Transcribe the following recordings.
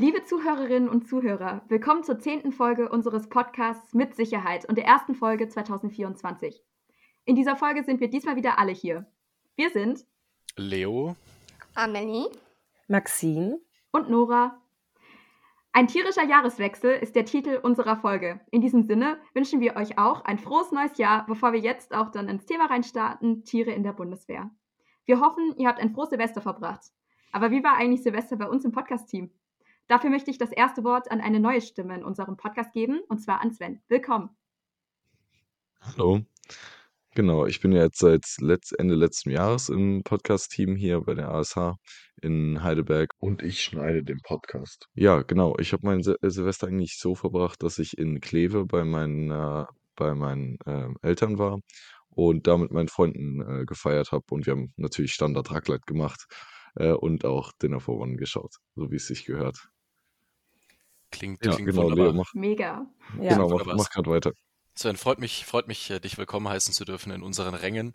Liebe Zuhörerinnen und Zuhörer, willkommen zur zehnten Folge unseres Podcasts Mit Sicherheit und der ersten Folge 2024. In dieser Folge sind wir diesmal wieder alle hier. Wir sind Leo, Amelie, Maxine und Nora. Ein tierischer Jahreswechsel ist der Titel unserer Folge. In diesem Sinne wünschen wir euch auch ein frohes neues Jahr, bevor wir jetzt auch dann ins Thema reinstarten, Tiere in der Bundeswehr. Wir hoffen, ihr habt ein frohes Silvester verbracht. Aber wie war eigentlich Silvester bei uns im Podcast-Team? Dafür möchte ich das erste Wort an eine neue Stimme in unserem Podcast geben, und zwar an Sven. Willkommen. Hallo. Genau, ich bin ja jetzt seit letzt, Ende letzten Jahres im Podcast-Team hier bei der ASH in Heidelberg. Und ich schneide den Podcast. Ja, genau. Ich habe mein Sil Silvester eigentlich so verbracht, dass ich in Kleve bei meinen, äh, bei meinen äh, Eltern war und da mit meinen Freunden äh, gefeiert habe. Und wir haben natürlich Standard Raclette gemacht äh, und auch Dinner for One geschaut, so wie es sich gehört. Klingt, Ja, klingt genau, wunderbar. Leo, mach, Mega. Ja. genau, mach, mach grad weiter. Sven, freut mich, freut mich, äh, dich willkommen heißen zu dürfen in unseren Rängen.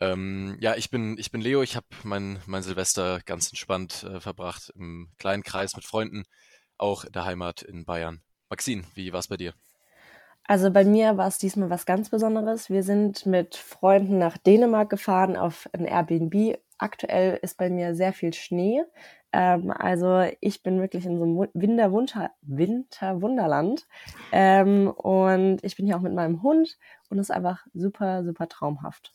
Ähm, ja, ich bin, ich bin Leo. Ich habe mein, mein Silvester ganz entspannt äh, verbracht im kleinen Kreis mit Freunden, auch in der Heimat in Bayern. Maxine, wie war's bei dir? Also bei mir war es diesmal was ganz Besonderes. Wir sind mit Freunden nach Dänemark gefahren auf ein Airbnb. Aktuell ist bei mir sehr viel Schnee. Ähm, also ich bin wirklich in so einem Wu- Winterwunter Winterwunderland. Ähm, und ich bin hier auch mit meinem Hund und es ist einfach super, super traumhaft.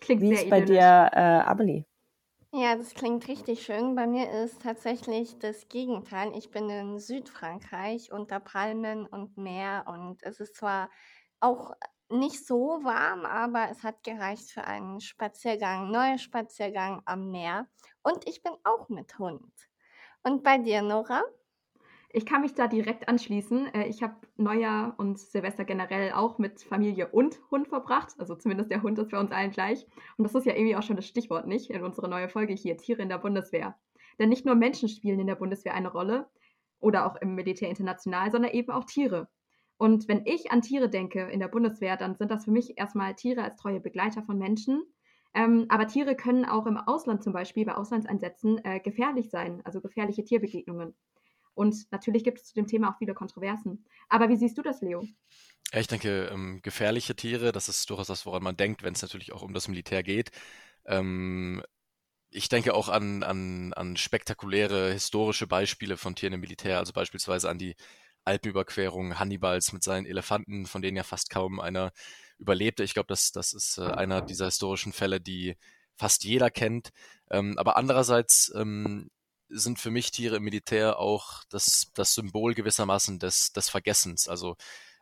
Klingt Wie ist bei idyllisch. dir, äh, Amelie? Ja, das klingt richtig schön. Bei mir ist tatsächlich das Gegenteil. Ich bin in Südfrankreich unter Palmen und Meer und es ist zwar auch nicht so warm, aber es hat gereicht für einen Spaziergang, neuer Spaziergang am Meer. Und ich bin auch mit Hund. Und bei dir, Nora? Ich kann mich da direkt anschließen. Äh, Ich habe Neujahr und Silvester generell auch mit Familie und Hund verbracht. Also zumindest der Hund ist bei uns allen gleich. Und das ist ja irgendwie auch schon das Stichwort, nicht? In unserer neuen Folge hier, Tiere in der Bundeswehr. Denn nicht nur Menschen spielen in der Bundeswehr eine Rolle oder auch im Militär international, sondern eben auch Tiere. Und wenn ich an Tiere denke in der Bundeswehr, dann sind das für mich erstmal Tiere als treue Begleiter von Menschen. Ähm, aber Tiere können auch im Ausland zum Beispiel, bei Auslandseinsätzen, äh, gefährlich sein, also gefährliche Tierbegegnungen. Und natürlich gibt es zu dem Thema auch viele Kontroversen. Aber wie siehst du das, Leo? Ja, ich denke, ähm, gefährliche Tiere, das ist durchaus das, woran man denkt, wenn es natürlich auch um das Militär geht. Ähm, ich denke auch an, an, an spektakuläre historische Beispiele von Tieren im Militär, also beispielsweise an die Alpenüberquerung Hannibals mit seinen Elefanten, von denen ja fast kaum einer überlebte. Ich glaube, das, das ist äh, einer dieser historischen Fälle, die fast jeder kennt. Ähm, aber andererseits ähm, sind für mich Tiere im Militär auch das, das Symbol gewissermaßen des, des Vergessens. Also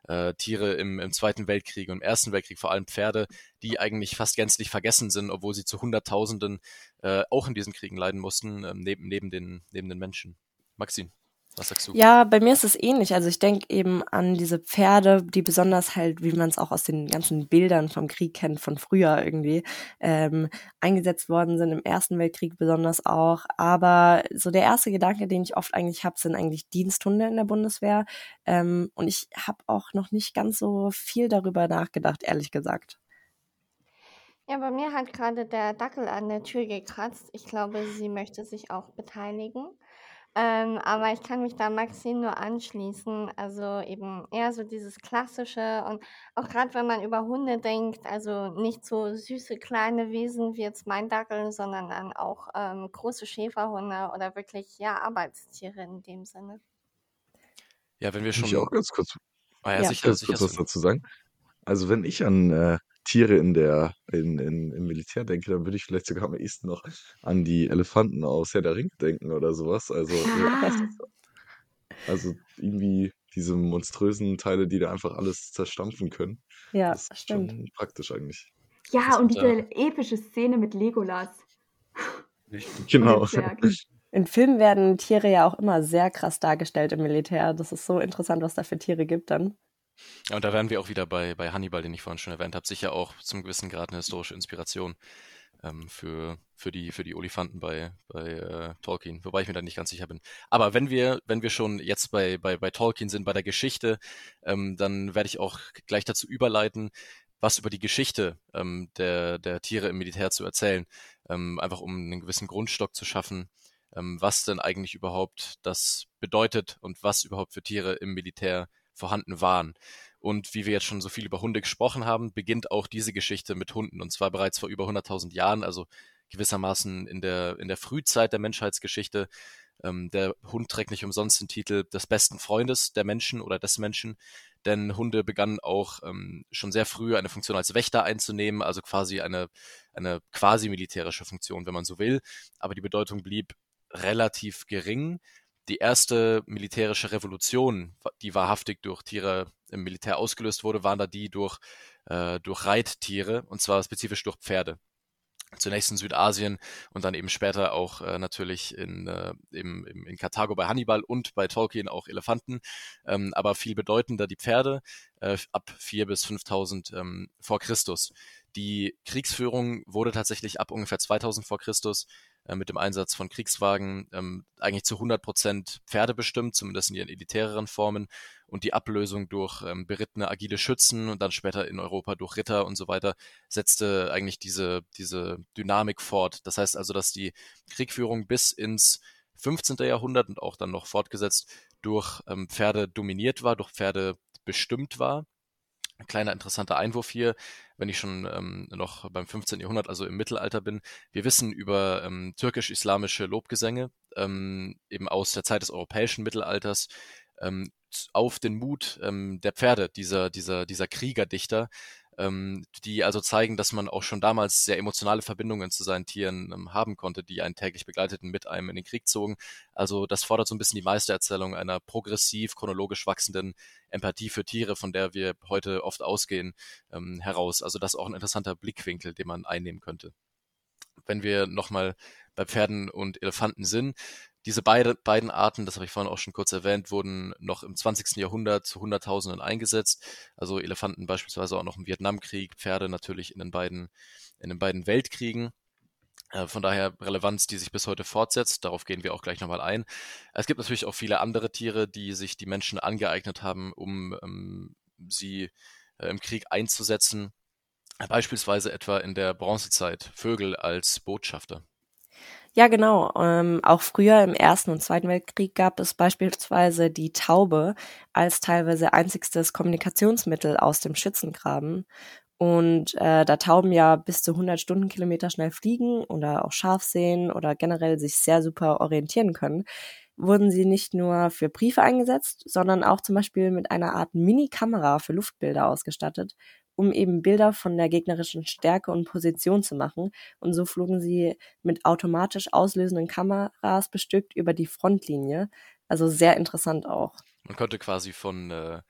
äh, Tiere im, im Zweiten Weltkrieg und im Ersten Weltkrieg, vor allem Pferde, die eigentlich fast gänzlich vergessen sind, obwohl sie zu Hunderttausenden äh, auch in diesen Kriegen leiden mussten, ähm, neben, neben, den, neben den Menschen. Maxine, was sagst du? Ja, bei mir ist es ähnlich. Also ich denke eben an diese Pferde, die besonders halt, wie man es auch aus den ganzen Bildern vom Krieg kennt, von früher irgendwie, ähm, eingesetzt worden sind, im Ersten Weltkrieg besonders auch. Aber so der erste Gedanke, den ich oft eigentlich habe, sind eigentlich Diensthunde in der Bundeswehr. Ähm, und ich habe auch noch nicht ganz so viel darüber nachgedacht, ehrlich gesagt. Ja, bei mir hat gerade der Dackel an der Tür gekratzt. Ich glaube, sie möchte sich auch beteiligen. Ähm, aber ich kann mich da Maxine nur anschließen. Also eben eher so dieses Klassische und auch gerade wenn man über Hunde denkt, also nicht so süße kleine Wesen wie jetzt mein Dackel, sondern dann auch ähm, große Schäferhunde oder wirklich ja Arbeitstiere in dem Sinne. Ja, wenn wir schon. ich auch ganz kurz, Ah, ja, Ja. sicher, ganz sicher. kurz was dazu sagen? Also wenn ich an äh, Tiere in der, in, in, im Militär denke, dann würde ich vielleicht sogar am ehesten noch an die Elefanten aus Herr der Ringe denken oder sowas. Also, Ah. also irgendwie diese monströsen Teile, die da einfach alles zerstampfen können. Ja, Das ist stimmt. schon praktisch eigentlich. Ja, Das und diese epische Szene mit Legolas. Genau. In Filmen werden Tiere ja auch immer sehr krass dargestellt im Militär. Das ist so interessant, was da für Tiere gibt dann. Ja, und da wären wir auch wieder bei, bei Hannibal, den ich vorhin schon erwähnt habe. Sicher auch zum gewissen Grad eine historische Inspiration ähm, für, für, die, für die Olifanten bei, bei äh, Tolkien, wobei ich mir da nicht ganz sicher bin. Aber wenn wir, wenn wir schon jetzt bei, bei, bei Tolkien sind, bei der Geschichte, ähm, dann werde ich auch gleich dazu überleiten, was über die Geschichte ähm, der, der Tiere im Militär zu erzählen. Ähm, einfach um einen gewissen Grundstock zu schaffen. ähm, was denn eigentlich überhaupt das bedeutet und was überhaupt für Tiere im Militär vorhanden waren. Und wie wir jetzt schon so viel über Hunde gesprochen haben, beginnt auch diese Geschichte mit Hunden und zwar bereits vor über 100.000 Jahren, also gewissermaßen in der, in der Frühzeit der Menschheitsgeschichte. Ähm, der Hund trägt nicht umsonst den Titel des besten Freundes der Menschen oder des Menschen, denn Hunde begannen auch ähm, schon sehr früh eine Funktion als Wächter einzunehmen, also quasi eine, eine quasi militärische Funktion, wenn man so will. Aber die Bedeutung blieb relativ gering. Die erste militärische Revolution, die wahrhaftig durch Tiere im Militär ausgelöst wurde, waren da die durch, äh, durch Reittiere, und zwar spezifisch durch Pferde zunächst in Südasien und dann eben später auch äh, natürlich in, äh, im, im, in Karthago bei Hannibal und bei Tolkien auch Elefanten, ähm, aber viel bedeutender die Pferde äh, ab 4 bis 5000 ähm, vor Christus. Die Kriegsführung wurde tatsächlich ab ungefähr 2000 vor Christus äh, mit dem Einsatz von Kriegswagen ähm, eigentlich zu 100 Prozent Pferde bestimmt, zumindest in ihren elitäreren Formen und die Ablösung durch ähm, berittene agile Schützen und dann später in Europa durch Ritter und so weiter setzte eigentlich diese, diese Dynamik fort. Das heißt also, dass die Kriegführung bis ins 15. Jahrhundert und auch dann noch fortgesetzt durch ähm, Pferde dominiert war, durch Pferde bestimmt war. Ein kleiner interessanter Einwurf hier, wenn ich schon ähm, noch beim 15. Jahrhundert, also im Mittelalter bin. Wir wissen über ähm, türkisch-islamische Lobgesänge, ähm, eben aus der Zeit des europäischen Mittelalters, ähm, auf den Mut ähm, der Pferde, dieser, dieser, dieser Kriegerdichter, ähm, die also zeigen, dass man auch schon damals sehr emotionale Verbindungen zu seinen Tieren ähm, haben konnte, die einen täglich begleiteten, mit einem in den Krieg zogen. Also das fordert so ein bisschen die Meistererzählung einer progressiv, chronologisch wachsenden Empathie für Tiere, von der wir heute oft ausgehen, ähm, heraus. Also das ist auch ein interessanter Blickwinkel, den man einnehmen könnte. Wenn wir nochmal bei Pferden und Elefanten sind, diese beide, beiden Arten, das habe ich vorhin auch schon kurz erwähnt, wurden noch im 20. Jahrhundert zu Hunderttausenden eingesetzt. Also Elefanten beispielsweise auch noch im Vietnamkrieg, Pferde natürlich in den beiden, in den beiden Weltkriegen. Äh, von daher Relevanz, die sich bis heute fortsetzt. Darauf gehen wir auch gleich nochmal ein. Es gibt natürlich auch viele andere Tiere, die sich die Menschen angeeignet haben, um ähm, sie äh, im Krieg einzusetzen. Beispielsweise etwa in der Bronzezeit Vögel als Botschafter. Ja, genau. Ähm, auch früher im Ersten und Zweiten Weltkrieg gab es beispielsweise die Taube als teilweise einzigstes Kommunikationsmittel aus dem Schützengraben. Und äh, da Tauben ja bis zu 100 Stundenkilometer schnell fliegen oder auch scharf sehen oder generell sich sehr super orientieren können, wurden sie nicht nur für Briefe eingesetzt, sondern auch zum Beispiel mit einer Art Mini-Kamera für Luftbilder ausgestattet, um eben Bilder von der gegnerischen Stärke und Position zu machen. Und so flogen sie mit automatisch auslösenden Kameras bestückt über die Frontlinie. Also sehr interessant auch. Man konnte quasi von, äh,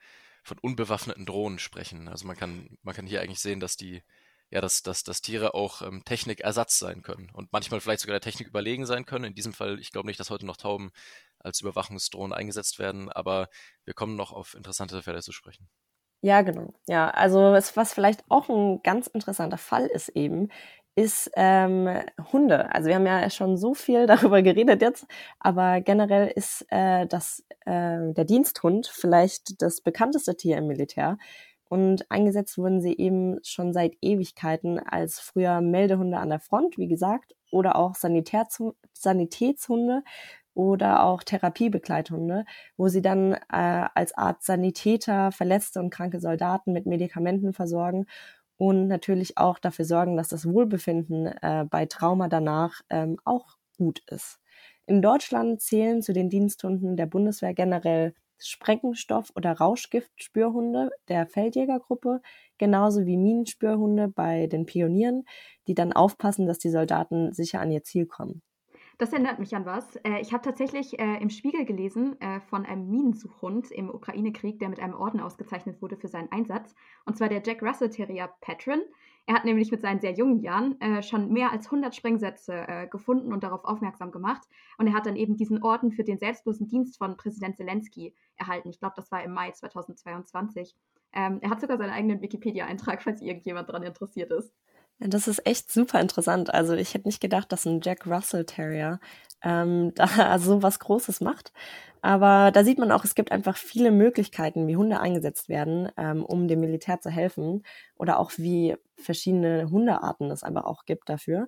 von unbewaffneten Drohnen sprechen. Also man kann, man kann hier eigentlich sehen, dass die, ja, dass, dass, dass Tiere auch ähm, Technikersatz sein können und manchmal vielleicht sogar der Technik überlegen sein können. In diesem Fall, ich glaube nicht, dass heute noch Tauben als Überwachungsdrohnen eingesetzt werden, aber wir kommen noch auf interessante Fälle zu sprechen. Ja, genau. Ja, also was, vielleicht auch ein ganz interessanter Fall ist eben, ist ähm, Hunde. Also wir haben ja schon so viel darüber geredet jetzt, aber generell ist äh, das, äh, der Diensthund vielleicht das bekannteste Tier im Militär. Und eingesetzt wurden sie eben schon seit Ewigkeiten als früher Meldehunde an der Front, wie gesagt, oder auch Sanitätshunde oder auch Therapiebegleithunde, wo sie dann äh, als Art Sanitäter verletzte und kranke Soldaten mit Medikamenten versorgen und natürlich auch dafür sorgen, dass das Wohlbefinden äh, bei Trauma danach ähm, auch gut ist. In Deutschland zählen zu den Diensthunden der Bundeswehr generell Sprengstoff- oder Rauschgiftspürhunde der Feldjägergruppe, genauso wie Minenspürhunde bei den Pionieren, die dann aufpassen, dass die Soldaten sicher an ihr Ziel kommen. Das erinnert mich an was. Äh, ich habe tatsächlich äh, im Spiegel gelesen äh, von einem Minensuchhund im Ukraine-Krieg, der mit einem Orden ausgezeichnet wurde für seinen Einsatz. Und zwar der Jack Russell Terrier Patron. Er hat nämlich mit seinen sehr jungen Jahren schon mehr als 100 Sprengsätze gefunden und darauf aufmerksam gemacht. Und er hat dann eben diesen Orden für den selbstlosen Dienst von Präsident Zelensky erhalten. Ich glaube, das war im Mai 2022. Ähm, er hat sogar seinen eigenen Wikipedia-Eintrag, falls irgendjemand daran interessiert ist. Das ist echt super interessant. Also ich hätte nicht gedacht, dass ein Jack Russell Terrier ähm, da so was Großes macht. Aber da sieht man auch, es gibt einfach viele Möglichkeiten, wie Hunde eingesetzt werden, ähm, um dem Militär zu helfen. Oder auch wie verschiedene Hundearten es einfach auch gibt dafür.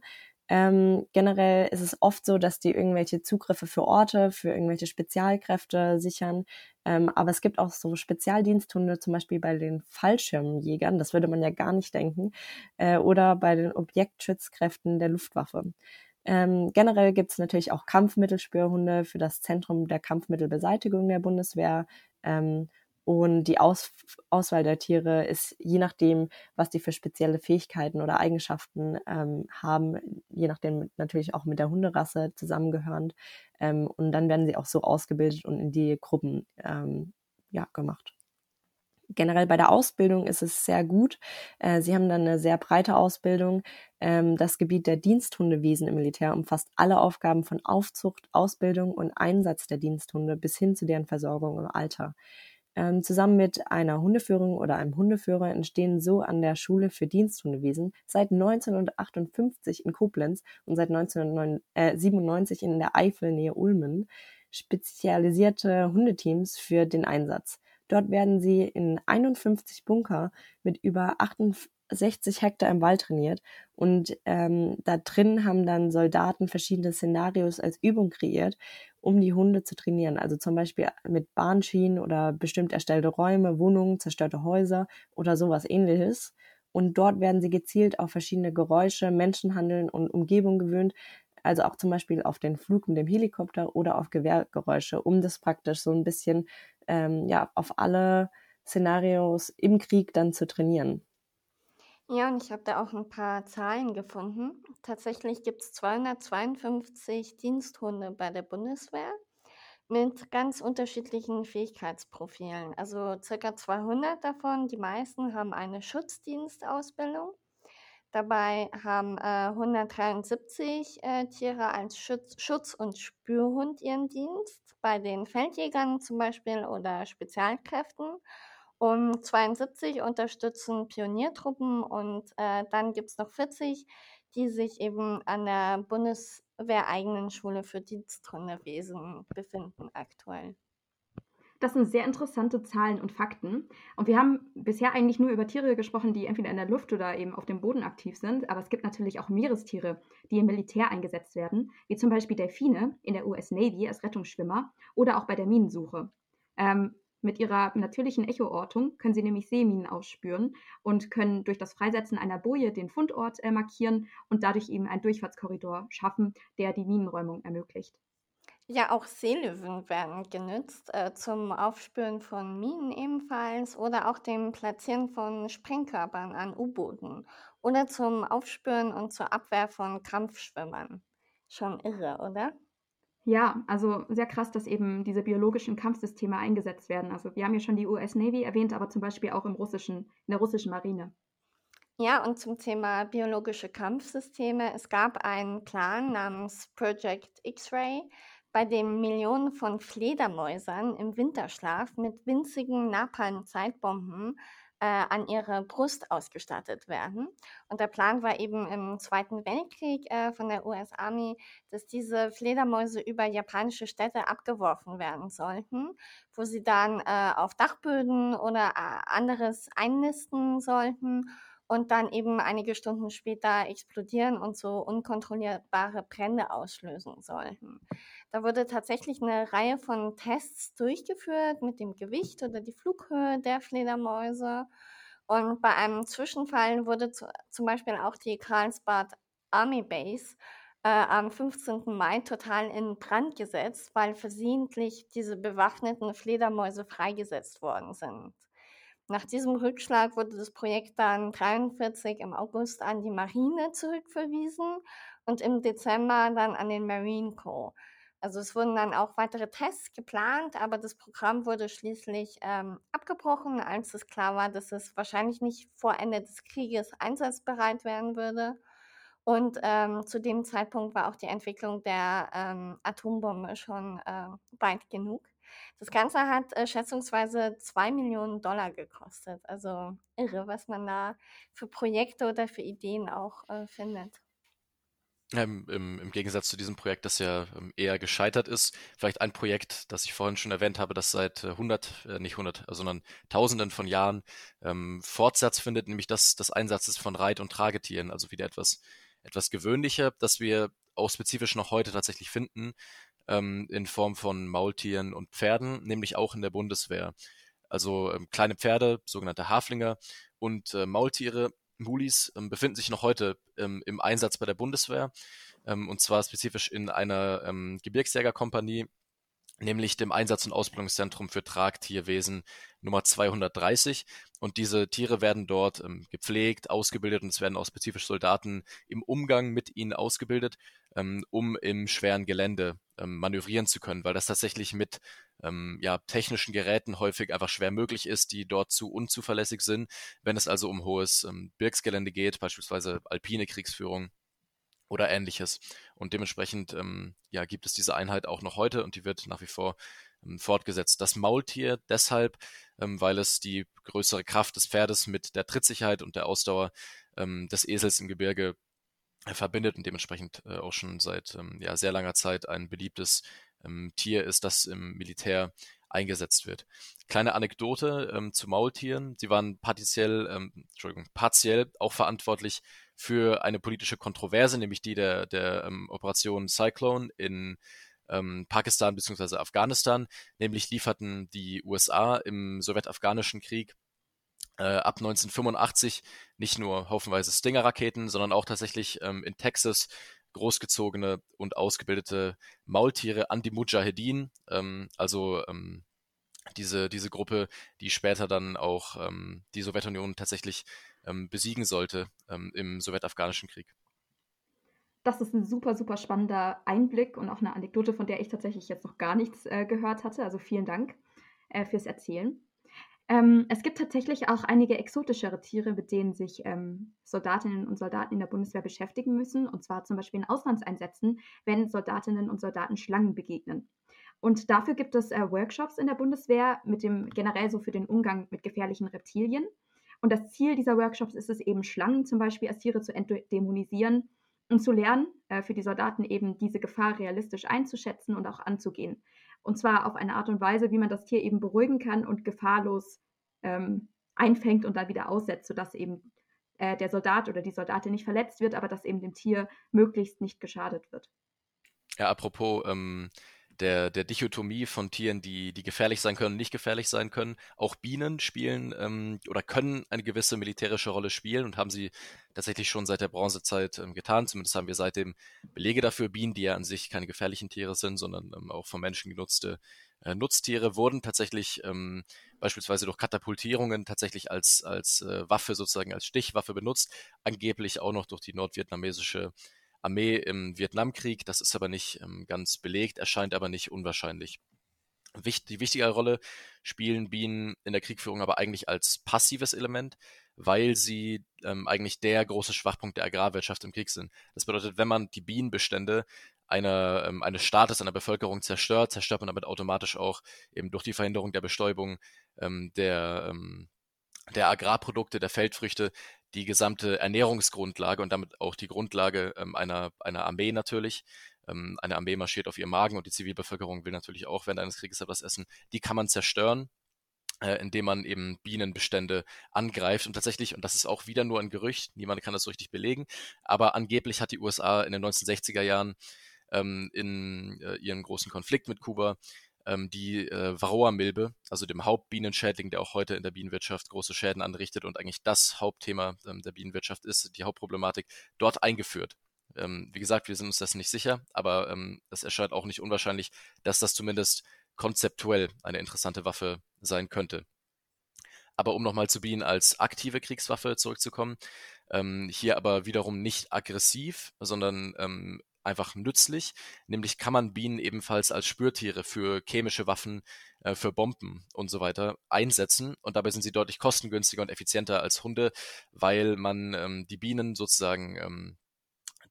Ähm, generell ist es oft so, dass die irgendwelche Zugriffe für Orte, für irgendwelche Spezialkräfte sichern. Ähm, aber es gibt auch so Spezialdiensthunde, zum Beispiel bei den Fallschirmjägern, das würde man ja gar nicht denken, äh, oder bei den Objektschutzkräften der Luftwaffe. Ähm, generell gibt es natürlich auch Kampfmittelspürhunde für das Zentrum der Kampfmittelbeseitigung der Bundeswehr. Und die Aus Auswahl der Tiere ist je nachdem, was die für spezielle Fähigkeiten oder Eigenschaften ähm, haben, je nachdem natürlich auch mit der Hunderasse zusammengehörend. Ähm, und dann werden sie auch so ausgebildet und in die Gruppen ähm, ja, gemacht. Generell bei der Ausbildung ist es sehr gut. Äh, sie haben dann eine sehr breite Ausbildung. Ähm, das Gebiet der Diensthundewesen im Militär umfasst alle Aufgaben von Aufzucht, Ausbildung und Einsatz der Diensthunde bis hin zu deren Versorgung im Alter. Ähm, zusammen mit einer Hundeführung oder einem Hundeführer entstehen so an der Schule für Diensthundewesen seit 1958 in Koblenz und seit 1997 äh, in der Eifel nähe Ulmen spezialisierte Hundeteams für den Einsatz. Dort werden sie in 51 Bunker mit über 68 Hektar im Wald trainiert und ähm, da drin haben dann Soldaten verschiedene Szenarios als Übung kreiert um die Hunde zu trainieren. Also zum Beispiel mit Bahnschienen oder bestimmt erstellte Räume, Wohnungen, zerstörte Häuser oder sowas ähnliches. Und dort werden sie gezielt auf verschiedene Geräusche, Menschenhandeln und Umgebung gewöhnt. Also auch zum Beispiel auf den Flug mit dem Helikopter oder auf Gewehrgeräusche, um das praktisch so ein bisschen ähm, ja, auf alle Szenarios im Krieg dann zu trainieren. Ja, und ich habe da auch ein paar Zahlen gefunden. Tatsächlich gibt es 252 Diensthunde bei der Bundeswehr mit ganz unterschiedlichen Fähigkeitsprofilen. Also circa 200 davon, die meisten haben eine Schutzdienstausbildung. Dabei haben äh, 173 äh, Tiere als Schutz, Schutz- und Spürhund ihren Dienst, bei den Feldjägern zum Beispiel oder Spezialkräften. Und 72 unterstützen Pioniertruppen und äh, dann gibt es noch 40, die sich eben an der Bundeswehreigenen Schule für Diensthundewesen befinden aktuell. Das sind sehr interessante Zahlen und Fakten. Und wir haben bisher eigentlich nur über Tiere gesprochen, die entweder in der Luft oder eben auf dem Boden aktiv sind. Aber es gibt natürlich auch Meerestiere, die im Militär eingesetzt werden, wie zum Beispiel Delfine in der US Navy als Rettungsschwimmer oder auch bei der Minensuche. Ähm, mit ihrer natürlichen Echoortung können sie nämlich Seeminen ausspüren und können durch das Freisetzen einer Boje den Fundort äh, markieren und dadurch eben einen Durchfahrtskorridor schaffen, der die Minenräumung ermöglicht. Ja, auch Seelöwen werden genützt äh, zum Aufspüren von Minen ebenfalls oder auch dem Platzieren von Sprengkörpern an U-Booten oder zum Aufspüren und zur Abwehr von Kampfschwimmern. Schon irre, oder? Ja, also sehr krass, dass eben diese biologischen Kampfsysteme eingesetzt werden. Also wir haben ja schon die US Navy erwähnt, aber zum Beispiel auch im russischen, in der russischen Marine. Ja, und zum Thema biologische Kampfsysteme. Es gab einen Plan namens Project X-Ray, bei dem Millionen von Fledermäusern im Winterschlaf mit winzigen Napalm-Zeitbomben äh, an ihre Brust ausgestattet werden. Und der Plan war eben im Zweiten Weltkrieg äh, von der US Army, dass diese Fledermäuse über japanische Städte abgeworfen werden sollten, wo sie dann äh, auf Dachböden oder äh, anderes einnisten sollten und dann eben einige Stunden später explodieren und so unkontrollierbare Brände auslösen sollten. Da wurde tatsächlich eine Reihe von Tests durchgeführt mit dem Gewicht oder die Flughöhe der Fledermäuse. Und bei einem Zwischenfall wurde zu, zum Beispiel auch die Karlsbad Army Base äh, am 15. Mai total in Brand gesetzt, weil versehentlich diese bewaffneten Fledermäuse freigesetzt worden sind. Nach diesem Rückschlag wurde das Projekt dann 43 im August an die Marine zurückverwiesen und im Dezember dann an den Marine Corps. Also es wurden dann auch weitere Tests geplant, aber das Programm wurde schließlich ähm, abgebrochen, als es klar war, dass es wahrscheinlich nicht vor Ende des Krieges einsatzbereit werden würde. Und ähm, zu dem Zeitpunkt war auch die Entwicklung der ähm, Atombombe schon äh, weit genug. Das Ganze hat äh, schätzungsweise 2 Millionen Dollar gekostet. Also irre, was man da für Projekte oder für Ideen auch äh, findet. Ähm, im, Im Gegensatz zu diesem Projekt, das ja ähm, eher gescheitert ist, vielleicht ein Projekt, das ich vorhin schon erwähnt habe, das seit 100, äh, nicht 100, sondern Tausenden von Jahren ähm, Fortsatz findet, nämlich das des Einsatzes von Reit- und Tragetieren, also wieder etwas etwas gewöhnlicher, das wir auch spezifisch noch heute tatsächlich finden, ähm, in Form von Maultieren und Pferden, nämlich auch in der Bundeswehr. Also ähm, kleine Pferde, sogenannte Haflinger und äh, Maultiere, Mulis, ähm, befinden sich noch heute ähm, im Einsatz bei der Bundeswehr ähm, und zwar spezifisch in einer ähm, Gebirgsjägerkompanie, nämlich dem Einsatz- und Ausbildungszentrum für Tragtierwesen Nummer 230. Und diese Tiere werden dort ähm, gepflegt, ausgebildet und es werden auch spezifisch Soldaten im Umgang mit ihnen ausgebildet, ähm, um im schweren Gelände ähm, manövrieren zu können, weil das tatsächlich mit ähm, ja, technischen Geräten häufig einfach schwer möglich ist, die dort zu unzuverlässig sind. Wenn es also um hohes ähm, Birksgelände geht, beispielsweise alpine Kriegsführung, oder ähnliches. Und dementsprechend ähm, ja, gibt es diese Einheit auch noch heute und die wird nach wie vor ähm, fortgesetzt. Das Maultier deshalb, ähm, weil es die größere Kraft des Pferdes mit der Trittsicherheit und der Ausdauer ähm, des Esels im Gebirge verbindet und dementsprechend äh, auch schon seit ähm, ja, sehr langer Zeit ein beliebtes ähm, Tier ist, das im Militär eingesetzt wird. Kleine Anekdote ähm, zu Maultieren. Sie waren partiell, ähm, Entschuldigung, partiell auch verantwortlich für eine politische Kontroverse, nämlich die der, der ähm, Operation Cyclone in ähm, Pakistan bzw. Afghanistan. Nämlich lieferten die USA im sowjetafghanischen Krieg ab 1985 nicht nur haufenweise Stinger-Raketen, sondern auch tatsächlich ähm, in Texas großgezogene und ausgebildete Maultiere an die Mujahedin, ähm, also ähm, diese, diese Gruppe, die später dann auch ähm, die Sowjetunion tatsächlich ähm, besiegen sollte ähm, im sowjetafghanischen Krieg. Das ist ein super, super spannender Einblick und auch eine Anekdote, von der ich tatsächlich jetzt noch gar nichts äh, gehört hatte. Also vielen Dank äh, fürs Erzählen. Ähm, es gibt tatsächlich auch einige exotischere Tiere, mit denen sich ähm, Soldatinnen und Soldaten in der Bundeswehr beschäftigen müssen, und zwar zum Beispiel in Auslandseinsätzen, wenn Soldatinnen und Soldaten Schlangen begegnen. Und dafür gibt es äh, Workshops in der Bundeswehr mit dem generell so für den Umgang mit gefährlichen Reptilien. Und das Ziel dieser Workshops ist es eben, Schlangen zum Beispiel als Tiere zu entdämonisieren und zu lernen, äh, für die Soldaten eben diese Gefahr realistisch einzuschätzen und auch anzugehen. Und zwar auf eine Art und Weise, wie man das Tier eben beruhigen kann und gefahrlos ähm, einfängt und dann wieder aussetzt, sodass eben äh, der Soldat oder die Soldatin nicht verletzt wird, aber dass eben dem Tier möglichst nicht geschadet wird. Ja, apropos ähm, der, der Dichotomie von Tieren, die, die gefährlich sein können, nicht gefährlich sein können. Auch Bienen spielen ähm, oder können eine gewisse militärische Rolle spielen und haben sie tatsächlich schon seit der Bronzezeit ähm, getan. Zumindest haben wir seitdem Belege dafür. Bienen, die ja an sich keine gefährlichen Tiere sind, sondern ähm, auch von Menschen genutzte äh, Nutztiere, wurden tatsächlich ähm, beispielsweise durch Katapultierungen tatsächlich als, als äh, Waffe, sozusagen als Stichwaffe benutzt. Angeblich auch noch durch die nordvietnamesische Armee im Vietnamkrieg. Das ist aber nicht ähm, ganz belegt, erscheint aber nicht unwahrscheinlich. Die wichtigere Rolle spielen Bienen in der Kriegführung aber eigentlich als passives Element, weil sie ähm, eigentlich der große Schwachpunkt der Agrarwirtschaft im Krieg sind. Das bedeutet, wenn man die Bienenbestände einer, ähm, eines Staates, einer Bevölkerung zerstört, zerstört man damit automatisch auch eben durch die Verhinderung der Bestäubung ähm, der, ähm, der Agrarprodukte, der Feldfrüchte, die gesamte Ernährungsgrundlage und damit auch die Grundlage ähm, einer, einer Armee natürlich. Ähm, eine Armee marschiert auf ihr Magen und die Zivilbevölkerung will natürlich auch während eines Krieges etwas essen. Die kann man zerstören, äh, indem man eben Bienenbestände angreift. Und tatsächlich, und das ist auch wieder nur ein Gerücht, niemand kann das so richtig belegen, aber angeblich hat die USA in den 1960er Jahren ähm, in äh, ihrem großen Konflikt mit Kuba ähm, die äh, Varroa-Milbe, also dem Hauptbienenschädling, der auch heute in der Bienenwirtschaft große Schäden anrichtet und eigentlich das Hauptthema ähm, der Bienenwirtschaft ist, die Hauptproblematik, dort eingeführt. Ähm, wie gesagt, wir sind uns das nicht sicher, aber ähm, es erscheint auch nicht unwahrscheinlich, dass das zumindest konzeptuell eine interessante Waffe sein könnte. Aber um nochmal zu Bienen als aktive Kriegswaffe zurückzukommen, ähm, hier aber wiederum nicht aggressiv, sondern ähm, einfach nützlich. Nämlich kann man Bienen ebenfalls als Spürtiere für chemische Waffen, äh, für Bomben und so weiter einsetzen. Und dabei sind sie deutlich kostengünstiger und effizienter als Hunde, weil man ähm, die Bienen sozusagen ähm,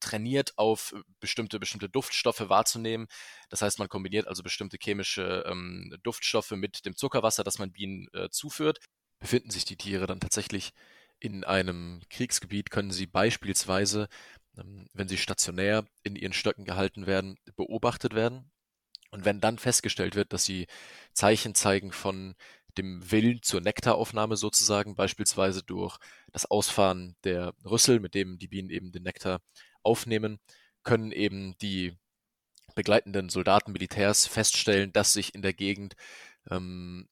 trainiert auf bestimmte, bestimmte Duftstoffe wahrzunehmen. Das heißt, man kombiniert also bestimmte chemische ähm, Duftstoffe mit dem Zuckerwasser, das man Bienen äh, zuführt. Befinden sich die Tiere dann tatsächlich in einem Kriegsgebiet, können sie beispielsweise wenn sie stationär in ihren Stöcken gehalten werden, beobachtet werden. Und wenn dann festgestellt wird, dass sie Zeichen zeigen von dem Willen zur Nektaraufnahme sozusagen, beispielsweise durch das Ausfahren der Rüssel, mit dem die Bienen eben den Nektar aufnehmen, können eben die begleitenden Soldaten, Militärs feststellen, dass sich in der Gegend ähm,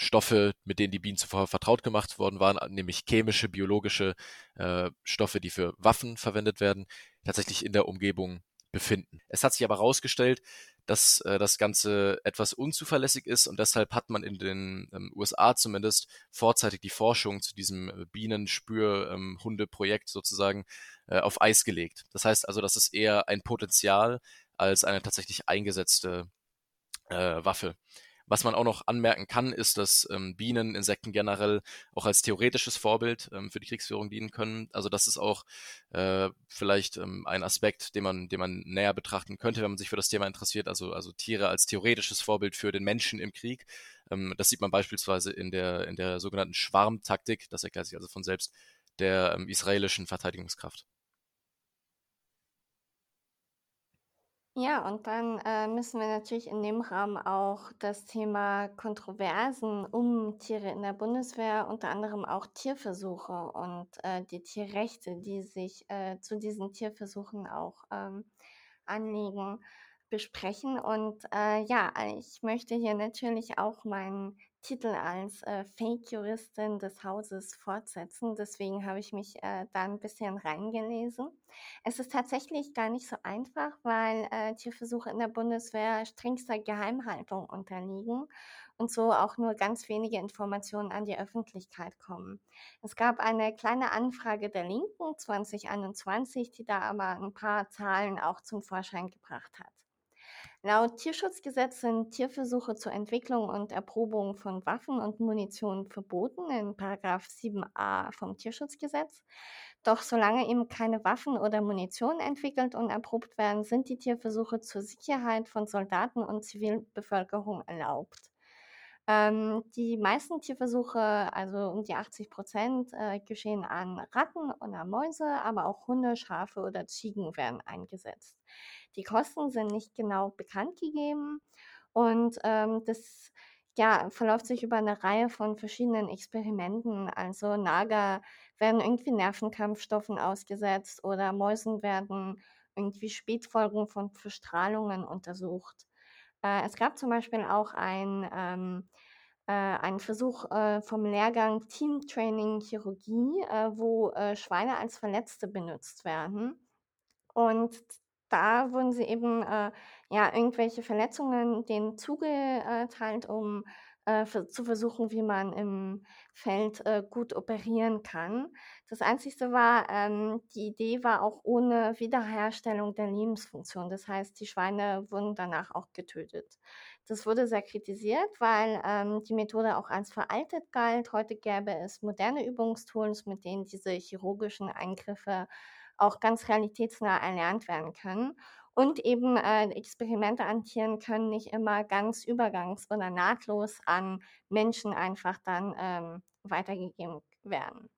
Stoffe, mit denen die Bienen zuvor vertraut gemacht worden waren, nämlich chemische, biologische äh, Stoffe, die für Waffen verwendet werden, tatsächlich in der Umgebung befinden. Es hat sich aber herausgestellt, dass äh, das Ganze etwas unzuverlässig ist und deshalb hat man in den ähm, USA zumindest vorzeitig die Forschung zu diesem äh, Bienenspür-Hunde-Projekt ähm, sozusagen äh, auf Eis gelegt. Das heißt also, das ist eher ein Potenzial als eine tatsächlich eingesetzte äh, Waffe. Was man auch noch anmerken kann, ist, dass ähm, Bienen, Insekten generell auch als theoretisches Vorbild ähm, für die Kriegsführung dienen können. Also das ist auch äh, vielleicht ähm, ein Aspekt, den man, den man näher betrachten könnte, wenn man sich für das Thema interessiert. Also, also Tiere als theoretisches Vorbild für den Menschen im Krieg. Ähm, das sieht man beispielsweise in der, in der sogenannten Schwarmtaktik, das erklärt sich also von selbst, der ähm, israelischen Verteidigungskraft. Ja, und dann äh, müssen wir natürlich in dem Rahmen auch das Thema Kontroversen um Tiere in der Bundeswehr, unter anderem auch Tierversuche und äh, die Tierrechte, die sich äh, zu diesen Tierversuchen auch ähm, anlegen, besprechen. Und äh, ja, ich möchte hier natürlich auch meinen Titel als äh, Fake-Juristin des Hauses fortsetzen. Deswegen habe ich mich äh, da ein bisschen reingelesen. Es ist tatsächlich gar nicht so einfach, weil äh, Tierversuche in der Bundeswehr strengster Geheimhaltung unterliegen und so auch nur ganz wenige Informationen an die Öffentlichkeit kommen. Es gab eine kleine Anfrage der Linken 2021, die da aber ein paar Zahlen auch zum Vorschein gebracht hat. Laut Tierschutzgesetz sind Tierversuche zur Entwicklung und Erprobung von Waffen und Munition verboten in 7a vom Tierschutzgesetz. Doch solange eben keine Waffen oder Munition entwickelt und erprobt werden, sind die Tierversuche zur Sicherheit von Soldaten und Zivilbevölkerung erlaubt. Ähm, die meisten Tierversuche, also um die 80 Prozent, äh, geschehen an Ratten oder Mäuse, aber auch Hunde, Schafe oder Ziegen werden eingesetzt. Die Kosten sind nicht genau bekannt gegeben und ähm, das ja, verläuft sich über eine Reihe von verschiedenen Experimenten. Also Nager werden irgendwie Nervenkampfstoffen ausgesetzt oder Mäusen werden irgendwie Spätfolgen von Verstrahlungen untersucht. Äh, es gab zum Beispiel auch ein, ähm, äh, einen Versuch äh, vom Lehrgang Team Training Chirurgie, äh, wo äh, Schweine als Verletzte benutzt werden. Und da wurden sie eben äh, ja irgendwelche Verletzungen denen zugeteilt, um äh, für, zu versuchen, wie man im Feld äh, gut operieren kann. Das Einzige war, ähm, die Idee war auch ohne Wiederherstellung der Lebensfunktion. Das heißt, die Schweine wurden danach auch getötet. Das wurde sehr kritisiert, weil ähm, die Methode auch als veraltet galt. Heute gäbe es moderne Übungstools, mit denen diese chirurgischen Eingriffe auch ganz realitätsnah erlernt werden können. Und eben äh, Experimente an Tieren können nicht immer ganz übergangs- oder nahtlos an Menschen einfach dann ähm, weitergegeben werden.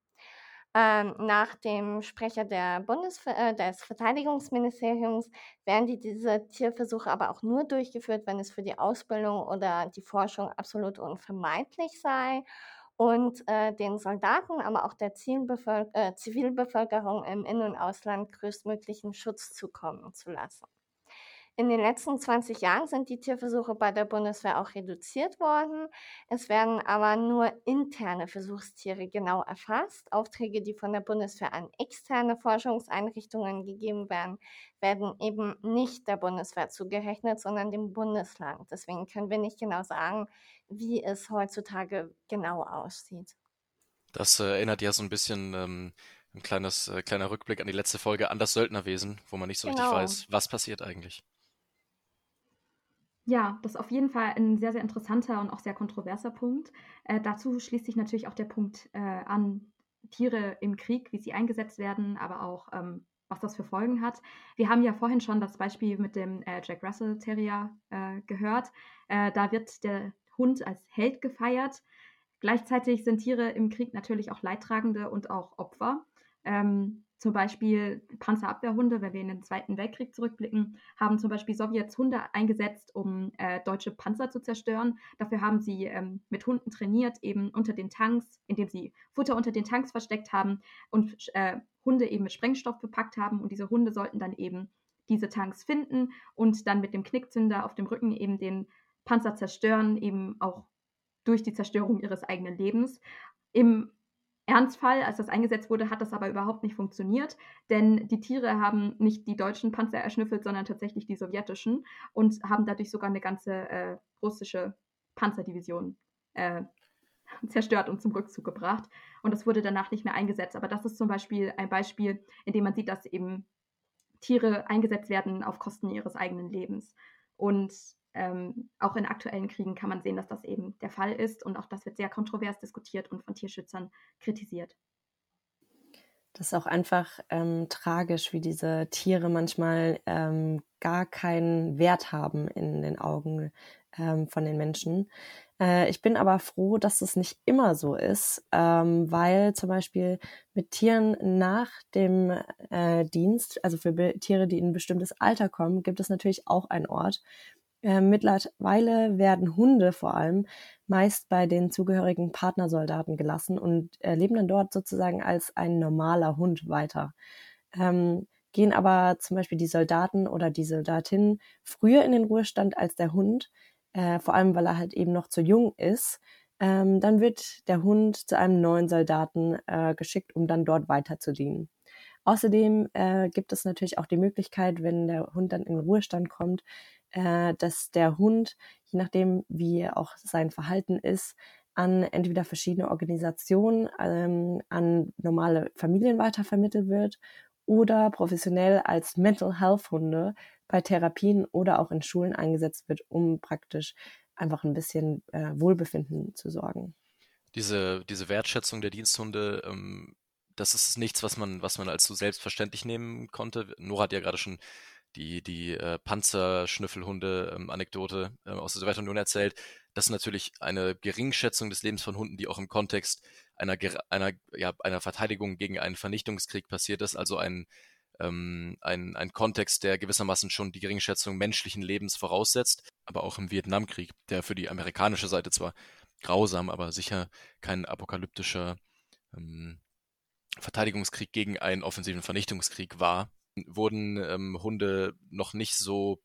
Ähm, nach dem Sprecher der Bundesver äh, des Verteidigungsministeriums werden die, diese Tierversuche aber auch nur durchgeführt, wenn es für die Ausbildung oder die Forschung absolut unvermeidlich sei und äh, den Soldaten, aber auch der äh, Zivilbevölkerung im In- und Ausland größtmöglichen Schutz zukommen zu lassen. In den letzten 20 Jahren sind die Tierversuche bei der Bundeswehr auch reduziert worden. Es werden aber nur interne Versuchstiere genau erfasst. Aufträge, die von der Bundeswehr an externe Forschungseinrichtungen gegeben werden, werden eben nicht der Bundeswehr zugerechnet, sondern dem Bundesland. Deswegen können wir nicht genau sagen, wie es heutzutage genau aussieht. Das äh, erinnert ja so ein bisschen ähm, ein kleines, äh, kleiner Rückblick an die letzte Folge an das Söldnerwesen, wo man nicht so genau. richtig weiß, was passiert eigentlich. Ja, das ist auf jeden Fall ein sehr, sehr interessanter und auch sehr kontroverser Punkt. Äh, dazu schließt sich natürlich auch der Punkt äh, an Tiere im Krieg, wie sie eingesetzt werden, aber auch ähm, was das für Folgen hat. Wir haben ja vorhin schon das Beispiel mit dem äh, Jack Russell Terrier äh, gehört. Äh, da wird der Hund als Held gefeiert. Gleichzeitig sind Tiere im Krieg natürlich auch Leidtragende und auch Opfer. Ähm, zum Beispiel Panzerabwehrhunde, wenn wir in den Zweiten Weltkrieg zurückblicken, haben zum Beispiel Sowjets Hunde eingesetzt, um äh, deutsche Panzer zu zerstören. Dafür haben sie ähm, mit Hunden trainiert, eben unter den Tanks, indem sie Futter unter den Tanks versteckt haben und äh, Hunde eben mit Sprengstoff bepackt haben. Und diese Hunde sollten dann eben diese Tanks finden und dann mit dem Knickzünder auf dem Rücken eben den Panzer zerstören, eben auch durch die Zerstörung ihres eigenen Lebens. Im Ernstfall, als das eingesetzt wurde, hat das aber überhaupt nicht funktioniert, denn die Tiere haben nicht die deutschen Panzer erschnüffelt, sondern tatsächlich die sowjetischen und haben dadurch sogar eine ganze äh, russische Panzerdivision äh, zerstört und zum Rückzug gebracht. Und das wurde danach nicht mehr eingesetzt. Aber das ist zum Beispiel ein Beispiel, in dem man sieht, dass eben Tiere eingesetzt werden auf Kosten ihres eigenen Lebens. Und ähm, auch in aktuellen Kriegen kann man sehen, dass das eben der Fall ist. Und auch das wird sehr kontrovers diskutiert und von Tierschützern kritisiert. Das ist auch einfach ähm, tragisch, wie diese Tiere manchmal ähm, gar keinen Wert haben in den Augen ähm, von den Menschen. Äh, ich bin aber froh, dass es nicht immer so ist, ähm, weil zum Beispiel mit Tieren nach dem äh, Dienst, also für Tiere, die in ein bestimmtes Alter kommen, gibt es natürlich auch einen Ort, äh, mittlerweile werden Hunde vor allem meist bei den zugehörigen Partnersoldaten gelassen und äh, leben dann dort sozusagen als ein normaler Hund weiter. Ähm, gehen aber zum Beispiel die Soldaten oder die Soldatinnen früher in den Ruhestand als der Hund, äh, vor allem weil er halt eben noch zu jung ist, ähm, dann wird der Hund zu einem neuen Soldaten äh, geschickt, um dann dort weiter zu dienen. Außerdem äh, gibt es natürlich auch die Möglichkeit, wenn der Hund dann in den Ruhestand kommt, äh, dass der Hund, je nachdem, wie auch sein Verhalten ist, an entweder verschiedene Organisationen, ähm, an normale Familien weitervermittelt wird oder professionell als Mental Health Hunde bei Therapien oder auch in Schulen eingesetzt wird, um praktisch einfach ein bisschen äh, Wohlbefinden zu sorgen. Diese, diese Wertschätzung der Diensthunde, ähm, das ist nichts, was man, was man als so selbstverständlich nehmen konnte. Nora hat ja gerade schon die, die äh, Panzerschnüffelhunde-Anekdote ähm, äh, aus der Sowjetunion erzählt. Das ist natürlich eine Geringschätzung des Lebens von Hunden, die auch im Kontext einer, einer, ja, einer Verteidigung gegen einen Vernichtungskrieg passiert ist. Also ein, ähm, ein, ein Kontext, der gewissermaßen schon die Geringschätzung menschlichen Lebens voraussetzt. Aber auch im Vietnamkrieg, der für die amerikanische Seite zwar grausam, aber sicher kein apokalyptischer ähm, Verteidigungskrieg gegen einen offensiven Vernichtungskrieg war, wurden ähm, Hunde noch nicht so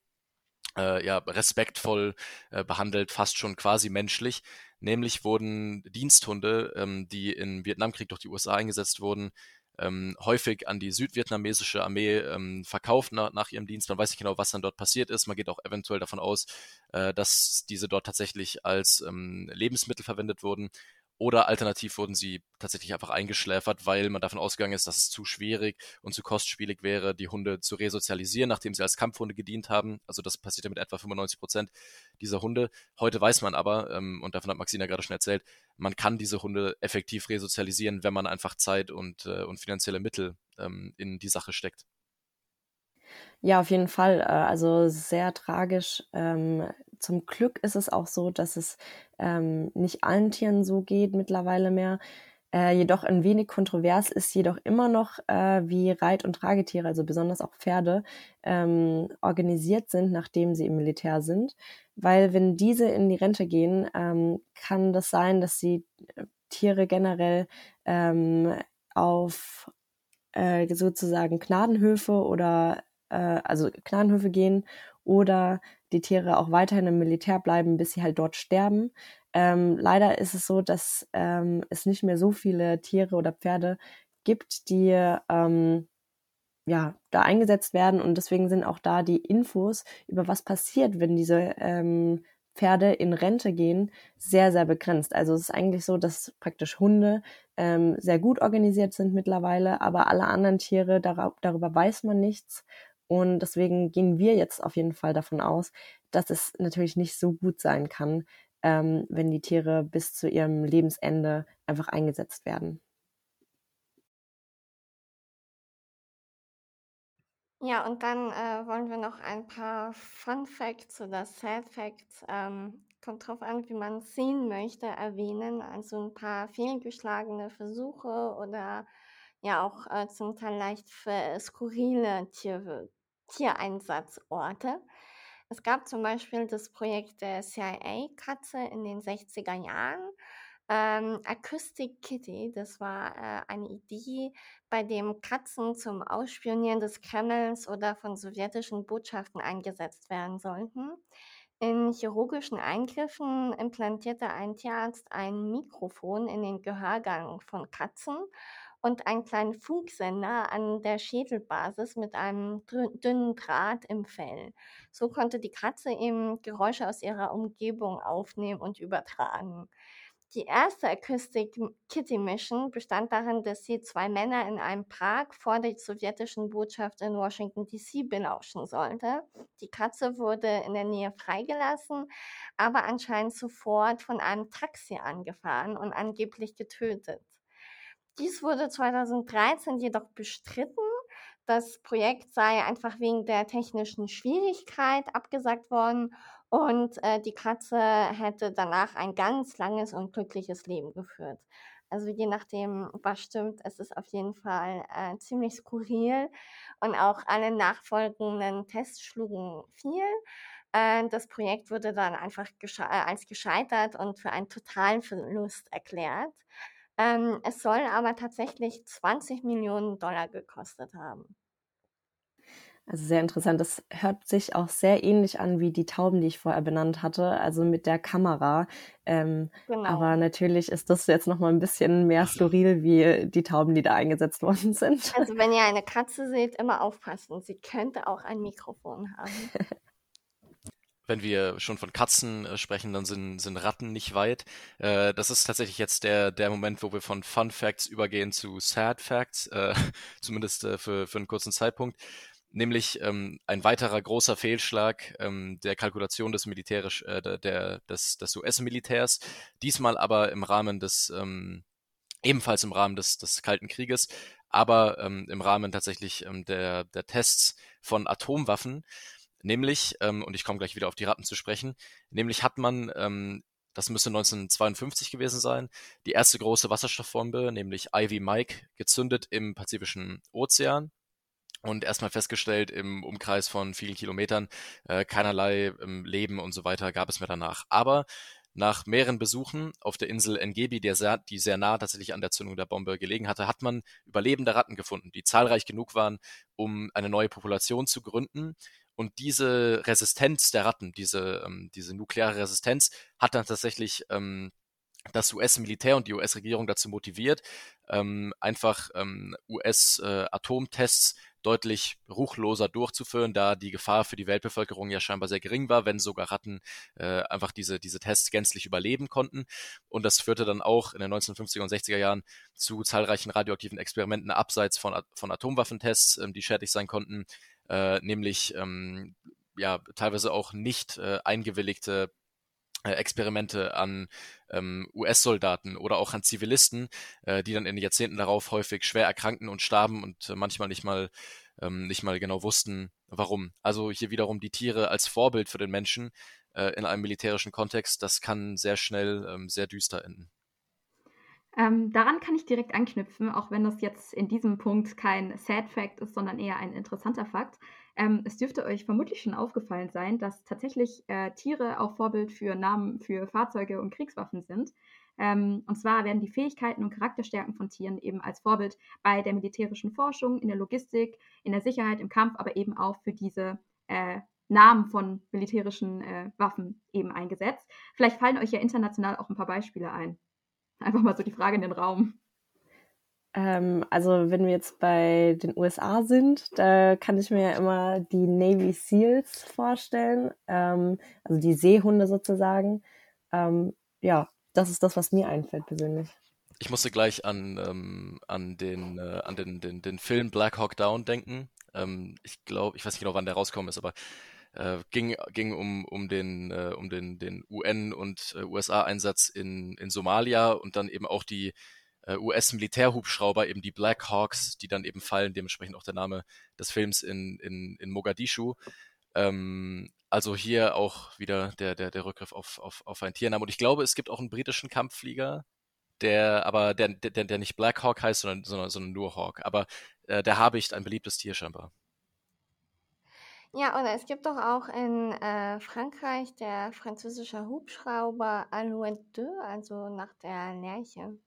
äh, ja, respektvoll äh, behandelt, fast schon quasi menschlich. Nämlich wurden Diensthunde, ähm, die im Vietnamkrieg durch die USA eingesetzt wurden, ähm, häufig an die südvietnamesische Armee ähm, verkauft nach, nach, ihrem Dienst. Man weiß nicht genau, was dann dort passiert ist. Man geht auch eventuell davon aus, äh, dass diese dort tatsächlich als ähm, Lebensmittel verwendet wurden. Oder alternativ wurden sie tatsächlich einfach eingeschläfert, weil man davon ausgegangen ist, dass es zu schwierig und zu kostspielig wäre, die Hunde zu resozialisieren, nachdem sie als Kampfhunde gedient haben. Also das passierte mit etwa 95 Prozent dieser Hunde. Heute weiß man aber, ähm, und davon hat Maxina gerade schon erzählt, man kann diese Hunde effektiv resozialisieren, wenn man einfach Zeit und, äh, und finanzielle Mittel ähm, in die Sache steckt. Ja, auf jeden Fall. Äh, also sehr tragisch. Ähm, zum Glück ist es auch so, dass es ähm, nicht allen Tieren so geht mittlerweile mehr. Äh, jedoch ein wenig kontrovers ist jedoch immer noch, äh, wie Reit- und Tragetiere, also besonders auch Pferde, ähm, organisiert sind, nachdem sie im Militär sind. Weil wenn diese in die Rente gehen, ähm, kann das sein, dass sie äh, Tiere generell ähm, auf äh, sozusagen Gnadenhöfe oder äh, also Gnadenhöfe gehen oder die Tiere auch weiterhin im Militär bleiben, bis sie halt dort sterben. Ähm, leider ist es so, dass ähm, es nicht mehr so viele Tiere oder Pferde gibt, die ähm, ja da eingesetzt werden und deswegen sind auch da die Infos über was passiert, wenn diese ähm, Pferde in Rente gehen, sehr, sehr begrenzt. Also es ist eigentlich so, dass praktisch Hunde ähm, sehr gut organisiert sind mittlerweile, aber alle anderen Tiere, darüber weiß man nichts. Und deswegen gehen wir jetzt auf jeden Fall davon aus, dass es natürlich nicht so gut sein kann, ähm, wenn die Tiere bis zu ihrem Lebensende einfach eingesetzt werden. Ja, und dann äh, wollen wir noch ein paar Fun Facts oder Sad Facts, ähm, kommt drauf an, wie man sehen möchte, erwähnen. Also ein paar fehlgeschlagene Versuche oder ja auch äh, zum Teil leicht für skurrile Tier Tiereinsatzorte. Es gab zum Beispiel das Projekt der CIA-Katze in den 60er Jahren. Ähm, Acoustic Kitty, das war äh, eine Idee, bei dem Katzen zum Ausspionieren des Kremls oder von sowjetischen Botschaften eingesetzt werden sollten. In chirurgischen Eingriffen implantierte ein Tierarzt ein Mikrofon in den Gehörgang von Katzen und einen kleinen Funksender an der Schädelbasis mit einem dünnen Draht im Fell. So konnte die Katze eben Geräusche aus ihrer Umgebung aufnehmen und übertragen. Die erste Acoustic Kitty Mission bestand darin, dass sie zwei Männer in einem Park vor der sowjetischen Botschaft in Washington DC belauschen sollte. Die Katze wurde in der Nähe freigelassen, aber anscheinend sofort von einem Taxi angefahren und angeblich getötet. Dies wurde 2013 jedoch bestritten. Das Projekt sei einfach wegen der technischen Schwierigkeit abgesagt worden und äh, die Katze hätte danach ein ganz langes und glückliches Leben geführt. Also je nachdem, was stimmt, es ist auf jeden Fall äh, ziemlich skurril und auch alle nachfolgenden Tests schlugen viel. Äh, das Projekt wurde dann einfach gesche äh, als gescheitert und für einen totalen Verlust erklärt. Ähm, es soll aber tatsächlich 20 Millionen Dollar gekostet haben. Also sehr interessant. Das hört sich auch sehr ähnlich an wie die Tauben, die ich vorher benannt hatte, also mit der Kamera. Ähm, genau. Aber natürlich ist das jetzt noch mal ein bisschen mehr skurril wie die Tauben, die da eingesetzt worden sind. Also wenn ihr eine Katze seht, immer aufpassen. Sie könnte auch ein Mikrofon haben. wenn wir schon von Katzen äh, sprechen, dann sind, sind Ratten nicht weit. Äh, das ist tatsächlich jetzt der, der Moment, wo wir von Fun Facts übergehen zu Sad Facts, äh, zumindest äh, für, für einen kurzen Zeitpunkt. Nämlich ähm, ein weiterer großer Fehlschlag ähm, der Kalkulation des militärisch äh, der, des, des US-Militärs, diesmal aber im Rahmen des ähm, ebenfalls im Rahmen des, des Kalten Krieges, aber ähm, im Rahmen tatsächlich ähm, der, der Tests von Atomwaffen, nämlich ähm, und ich komme gleich wieder auf die Ratten zu sprechen, nämlich hat man ähm, das müsste 1952 gewesen sein, die erste große Wasserstoffbombe, nämlich Ivy Mike, gezündet im Pazifischen Ozean und erstmal festgestellt, im Umkreis von vielen Kilometern äh, keinerlei ähm, Leben und so weiter gab es mehr danach. Aber nach mehreren Besuchen auf der Insel Engebi, die sehr, die sehr nah tatsächlich an der Zündung der Bombe gelegen hatte, hat man überlebende Ratten gefunden, die zahlreich genug waren, um eine neue Population zu gründen. Und diese Resistenz der Ratten, diese, ähm, diese nukleare Resistenz, hat dann tatsächlich ähm, das US-Militär und die US-Regierung dazu motiviert, ähm, einfach ähm, US-Atomtests äh, deutlich ruchloser durchzuführen, da die Gefahr für die Weltbevölkerung ja scheinbar sehr gering war, wenn sogar Ratten äh, einfach diese, diese Tests gänzlich überleben konnten. Und das führte dann auch in den 1950er und 60er Jahren zu zahlreichen radioaktiven Experimenten abseits von, von Atomwaffentests, ähm, die schädlich sein konnten, äh, nämlich ähm, ja teilweise auch nicht äh, eingewilligte äh, Experimente an ähm, US-Soldaten oder auch an Zivilisten, äh, die dann in den Jahrzehnten darauf häufig schwer erkrankten und starben und äh, manchmal nicht mal ähm, nicht mal genau wussten, warum. Also hier wiederum die Tiere als Vorbild für den Menschen äh, in einem militärischen Kontext, das kann sehr schnell ähm, sehr düster enden. Ähm, daran kann ich direkt anknüpfen, auch wenn das jetzt in diesem Punkt kein Sad Fact ist, sondern eher ein interessanter Fakt. Ähm, es dürfte euch vermutlich schon aufgefallen sein, dass tatsächlich äh, Tiere auch Vorbild für Namen für Fahrzeuge und Kriegswaffen sind. Ähm, und zwar werden die Fähigkeiten und Charakterstärken von Tieren eben als Vorbild bei der militärischen Forschung, in der Logistik, in der Sicherheit, im Kampf, aber eben auch für diese äh, Namen von militärischen äh, Waffen eben eingesetzt. Vielleicht fallen euch ja international auch ein paar Beispiele ein. Einfach mal so die Frage in den Raum. Ähm, also wenn wir jetzt bei den USA sind, da kann ich mir ja immer die Navy SEALs vorstellen, ähm, also die Seehunde sozusagen. Ähm, ja, das ist das, was mir einfällt persönlich. Ich musste gleich an, ähm, an, den, äh, an den, den, den Film Black Hawk Down denken. Ähm, ich glaube, ich weiß nicht genau, wann der rauskommen ist, aber äh, ging, ging um, um den, äh, um den, den UN- und äh, USA-Einsatz in, in Somalia und dann eben auch die äh, US-Militärhubschrauber, eben die Black Hawks, die dann eben fallen, dementsprechend auch der Name des Films in, in, in Mogadischu. Ähm, also hier auch wieder der, der, der Rückgriff auf, auf, auf einen Tiernamen. Und ich glaube, es gibt auch einen britischen Kampfflieger, der aber der, der, der nicht Black Hawk heißt, sondern, sondern, sondern nur Hawk. Aber äh, der Habicht ein beliebtes Tier scheinbar. Ja, oder es gibt doch auch in äh, Frankreich der französische Hubschrauber Alouette 2, also nach der Lerche.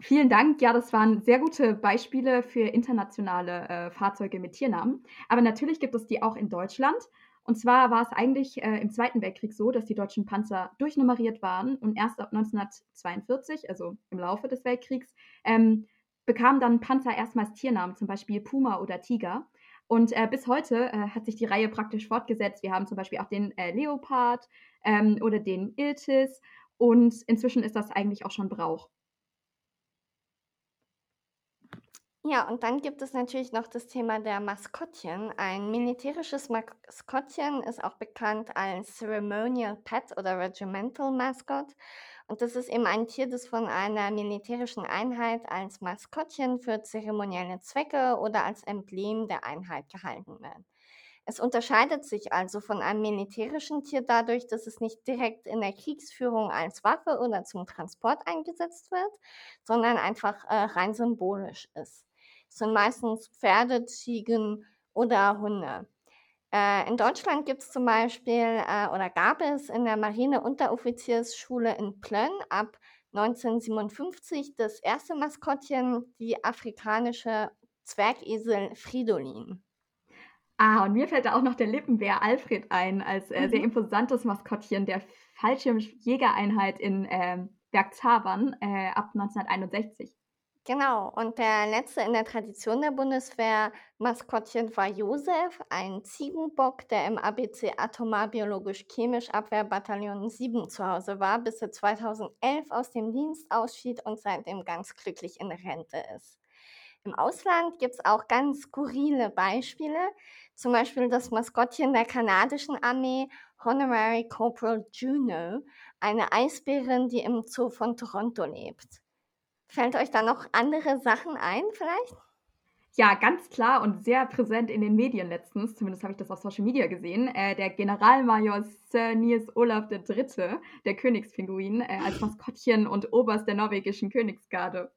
Vielen Dank. Ja, das waren sehr gute Beispiele für internationale äh, Fahrzeuge mit Tiernamen. Aber natürlich gibt es die auch in Deutschland. Und zwar war es eigentlich äh, im Zweiten Weltkrieg so, dass die deutschen Panzer durchnummeriert waren und erst ab 1942, also im Laufe des Weltkriegs, ähm, bekamen dann Panzer erstmals Tiernamen, zum Beispiel Puma oder Tiger. Und äh, bis heute äh, hat sich die Reihe praktisch fortgesetzt. Wir haben zum Beispiel auch den äh, Leopard ähm, oder den Iltis und inzwischen ist das eigentlich auch schon Brauch. Ja, und dann gibt es natürlich noch das Thema der Maskottchen. Ein militärisches Maskottchen ist auch bekannt als Ceremonial Pet oder Regimental Mascot. Und das ist eben ein Tier, das von einer militärischen Einheit als Maskottchen für zeremonielle Zwecke oder als Emblem der Einheit gehalten wird. Es unterscheidet sich also von einem militärischen Tier dadurch, dass es nicht direkt in der Kriegsführung als Waffe oder zum Transport eingesetzt wird, sondern einfach äh, rein symbolisch ist. Es sind meistens Pferde, Ziegen oder Hunde. Äh, in Deutschland gibt es zum Beispiel äh, oder gab es in der Marine-Unteroffiziersschule in Plön ab 1957 das erste Maskottchen, die afrikanische Zwergesel Fridolin. Ah, und mir fällt da auch noch der Lippenbär Alfred ein, als äh, mhm. sehr imposantes Maskottchen der Fallschirmjägereinheit in äh, Bergzabern äh, ab 1961. Genau, und der letzte in der Tradition der Bundeswehr Maskottchen war Josef, ein Ziegenbock, der im ABC Atomar-Biologisch-Chemisch Abwehrbataillon 7 zu Hause war, bis er 2011 aus dem Dienst ausschied und seitdem ganz glücklich in Rente ist. Im Ausland gibt es auch ganz skurrile Beispiele, zum Beispiel das Maskottchen der kanadischen Armee Honorary Corporal Juno, eine Eisbärin, die im Zoo von Toronto lebt. Fällt euch da noch andere Sachen ein vielleicht? Ja, ganz klar und sehr präsent in den Medien letztens, zumindest habe ich das auf Social Media gesehen, äh, der Generalmajor Sir Niels Olaf III., der Königspinguin, äh, als Maskottchen und Oberst der norwegischen Königsgarde.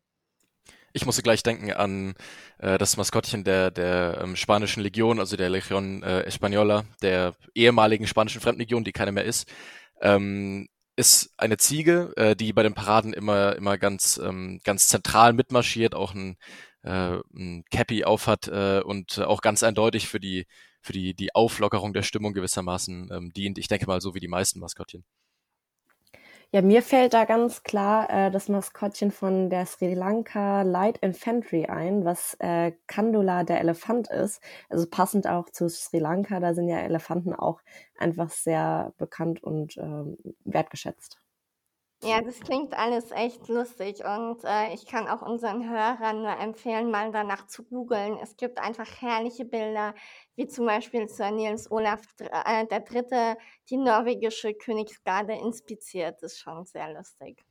Ich musste gleich denken an äh, das Maskottchen der, der ähm, spanischen Legion, also der Legion äh, Española, der ehemaligen spanischen Fremdenlegion, die keine mehr ist. Ähm, ist eine Ziege, äh, die bei den Paraden immer, immer ganz, ähm, ganz zentral mitmarschiert, auch ein, äh, ein Cappy aufhat äh, und auch ganz eindeutig für die, für die, die Auflockerung der Stimmung gewissermaßen ähm, dient. Ich denke mal, so wie die meisten Maskottchen. Ja, mir fällt da ganz klar äh, das Maskottchen von der Sri Lanka Light Infantry ein, was äh, Kandula der Elefant ist. Also passend auch zu Sri Lanka, da sind ja Elefanten auch einfach sehr bekannt und ähm, wertgeschätzt. Ja, das klingt alles echt lustig und äh, ich kann auch unseren Hörern nur empfehlen, mal danach zu googeln. Es gibt einfach herrliche Bilder, wie zum Beispiel Sir Niels Olaf äh, der Dritte die norwegische Königsgarde inspiziert. Das ist schon sehr lustig.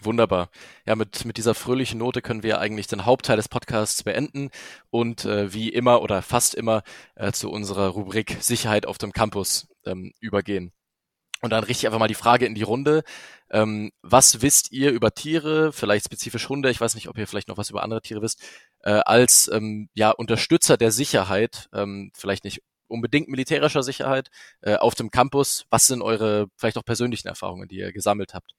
Wunderbar. Ja, mit, mit dieser fröhlichen Note können wir eigentlich den Hauptteil des Podcasts beenden und äh, wie immer oder fast immer äh, zu unserer Rubrik Sicherheit auf dem Campus ähm, übergehen. Und dann richte ich einfach mal die Frage in die Runde. Ähm, was wisst ihr über Tiere, vielleicht spezifisch Hunde, ich weiß nicht, ob ihr vielleicht noch was über andere Tiere wisst, äh, als ähm, ja, Unterstützer der Sicherheit, ähm, vielleicht nicht unbedingt militärischer Sicherheit, äh, auf dem Campus? Was sind eure vielleicht auch persönlichen Erfahrungen, die ihr gesammelt habt?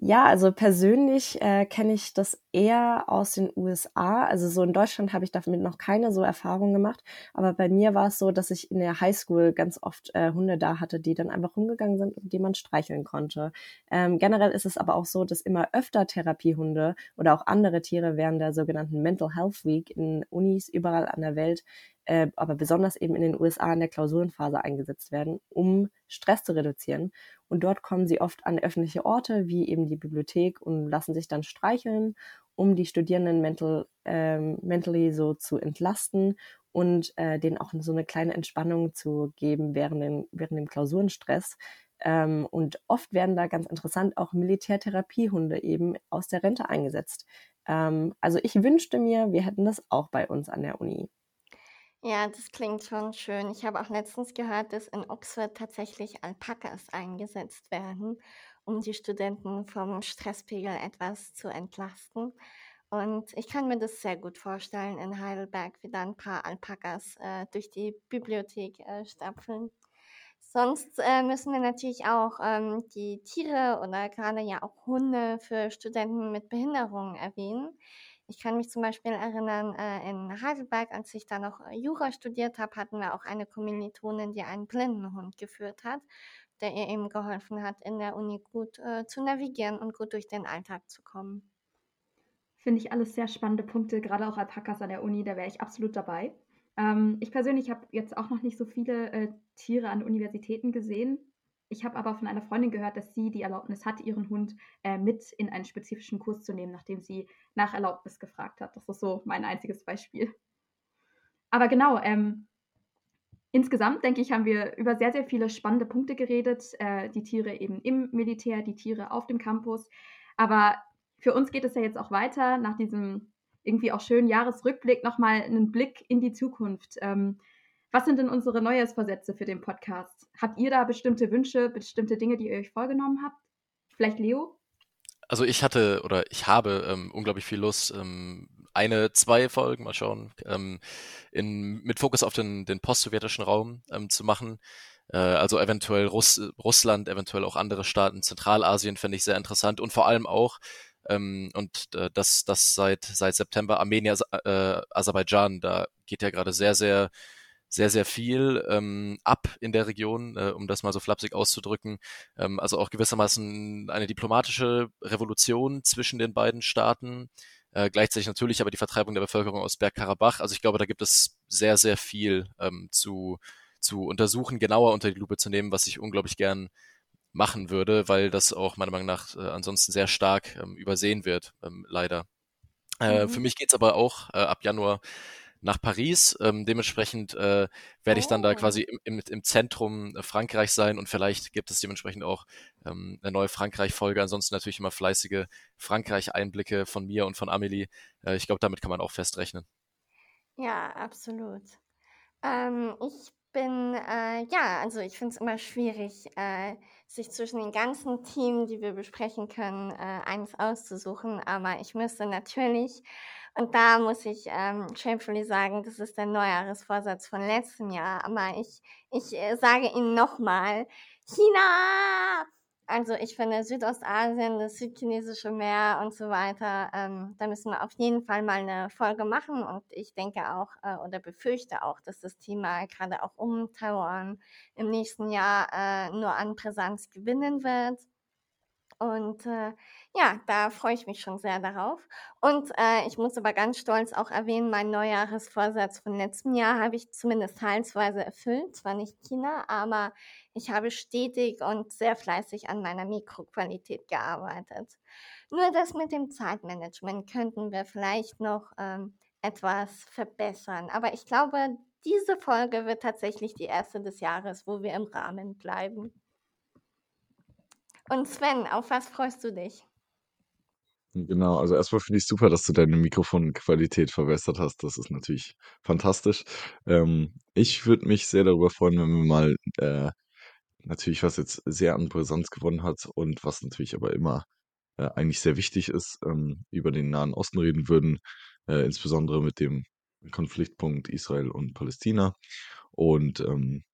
Ja, also persönlich äh, kenne ich das eher aus den USA. Also so in Deutschland habe ich damit noch keine so Erfahrung gemacht. Aber bei mir war es so, dass ich in der Highschool ganz oft äh, Hunde da hatte, die dann einfach rumgegangen sind und die man streicheln konnte. Ähm, generell ist es aber auch so, dass immer öfter Therapiehunde oder auch andere Tiere während der sogenannten Mental Health Week in Unis überall an der Welt äh, aber besonders eben in den USA in der Klausurenphase eingesetzt werden, um Stress zu reduzieren. Und dort kommen sie oft an öffentliche Orte, wie eben die Bibliothek, und lassen sich dann streicheln, um die Studierenden mental, ähm, mentally so zu entlasten und äh, denen auch so eine kleine Entspannung zu geben während dem, während dem Klausurenstress. Ähm, und oft werden da ganz interessant auch Militärtherapiehunde eben aus der Rente eingesetzt. Ähm, also ich wünschte mir, wir hätten das auch bei uns an der Uni. Ja, das klingt schon schön. Ich habe auch letztens gehört, dass in Oxford tatsächlich Alpakas eingesetzt werden, um die Studenten vom Stresspegel etwas zu entlasten. Und ich kann mir das sehr gut vorstellen, in Heidelberg wieder ein paar Alpakas äh, durch die Bibliothek äh, stapfeln. Sonst äh, müssen wir natürlich auch ähm, die Tiere oder gerade ja auch Hunde für Studenten mit Behinderungen erwähnen. Ich kann mich zum Beispiel erinnern, äh, in Heidelberg, als ich da noch äh, Jura studiert habe, hatten wir auch eine Kommilitonin, die einen Blindenhund geführt hat, der ihr eben geholfen hat, in der Uni gut äh, zu navigieren und gut durch den Alltag zu kommen. Finde ich alles sehr spannende Punkte, gerade auch Alpakas an der Uni, da wäre ich absolut dabei. Ähm, ich persönlich habe jetzt auch noch nicht so viele äh, Tiere an Universitäten gesehen. Ich habe aber von einer Freundin gehört, dass sie die Erlaubnis hat, ihren Hund äh, mit in einen spezifischen Kurs zu nehmen, nachdem sie nach Erlaubnis gefragt hat. Das ist so mein einziges Beispiel. Aber genau, ähm, insgesamt denke ich, haben wir über sehr, sehr viele spannende Punkte geredet. Äh, die Tiere eben im Militär, die Tiere auf dem Campus. Aber für uns geht es ja jetzt auch weiter nach diesem irgendwie auch schönen Jahresrückblick nochmal einen Blick in die Zukunft. Ähm, was sind denn unsere Neujahrsvorsätze für den Podcast? Habt ihr da bestimmte Wünsche, bestimmte Dinge, die ihr euch vorgenommen habt? Vielleicht Leo? Also ich hatte oder ich habe ähm, unglaublich viel Lust, ähm, eine, zwei Folgen, mal schauen, ähm, in, mit Fokus auf den, den post-sowjetischen Raum ähm, zu machen. Äh, also eventuell Russ, Russland, eventuell auch andere Staaten, Zentralasien fände ich sehr interessant und vor allem auch ähm, und äh, das, das seit, seit September Armenier, äh, Aserbaidschan, da geht ja gerade sehr, sehr, sehr, sehr viel ähm, ab in der Region, äh, um das mal so flapsig auszudrücken. Ähm, also auch gewissermaßen eine diplomatische Revolution zwischen den beiden Staaten. Äh, gleichzeitig natürlich aber die Vertreibung der Bevölkerung aus Bergkarabach. Also ich glaube, da gibt es sehr, sehr viel ähm, zu, zu untersuchen, genauer unter die Lupe zu nehmen, was ich unglaublich gern machen würde, weil das auch meiner Meinung nach äh, ansonsten sehr stark ähm, übersehen wird, ähm, leider. Äh, mhm. Für mich geht's aber auch äh, ab Januar nach Paris. Ähm, dementsprechend äh, werde ich dann da quasi oh. im, im, im Zentrum äh, Frankreichs sein und vielleicht gibt es dementsprechend auch ähm, eine neue Frankreich-Folge. Ansonsten natürlich immer fleißige Frankreich-Einblicke von mir und von Amelie. Äh, ich glaube, damit kann man auch festrechnen. Ja, absolut. Ähm, ich bin, äh, ja, also ich finde es immer schwierig, äh, sich zwischen den ganzen Themen, die wir besprechen können, äh, eins auszusuchen. Aber ich müsste natürlich, und da muss ich ähm, shamefully sagen, das ist der Neujahresvorsatz von letztem Jahr. Aber ich, ich äh, sage Ihnen nochmal, China! Also ich finde Südostasien, das südchinesische Meer und so weiter, ähm, da müssen wir auf jeden Fall mal eine Folge machen. Und ich denke auch äh, oder befürchte auch, dass das Thema gerade auch um Taiwan im nächsten Jahr äh, nur an Präsenz gewinnen wird. Und äh, ja, da freue ich mich schon sehr darauf. Und äh, ich muss aber ganz stolz auch erwähnen, mein Neujahresvorsatz von letztem Jahr habe ich zumindest teilsweise erfüllt. Zwar nicht China, aber ich habe stetig und sehr fleißig an meiner Mikroqualität gearbeitet. Nur das mit dem Zeitmanagement könnten wir vielleicht noch ähm, etwas verbessern. Aber ich glaube, diese Folge wird tatsächlich die erste des Jahres, wo wir im Rahmen bleiben. Und Sven, auf was freust du dich? Genau, also erstmal finde ich super, dass du deine Mikrofonqualität verbessert hast. Das ist natürlich fantastisch. Ähm, ich würde mich sehr darüber freuen, wenn wir mal äh, natürlich, was jetzt sehr an Brisanz gewonnen hat und was natürlich aber immer äh, eigentlich sehr wichtig ist, ähm, über den Nahen Osten reden würden, äh, insbesondere mit dem Konfliktpunkt Israel und Palästina. Und ähm,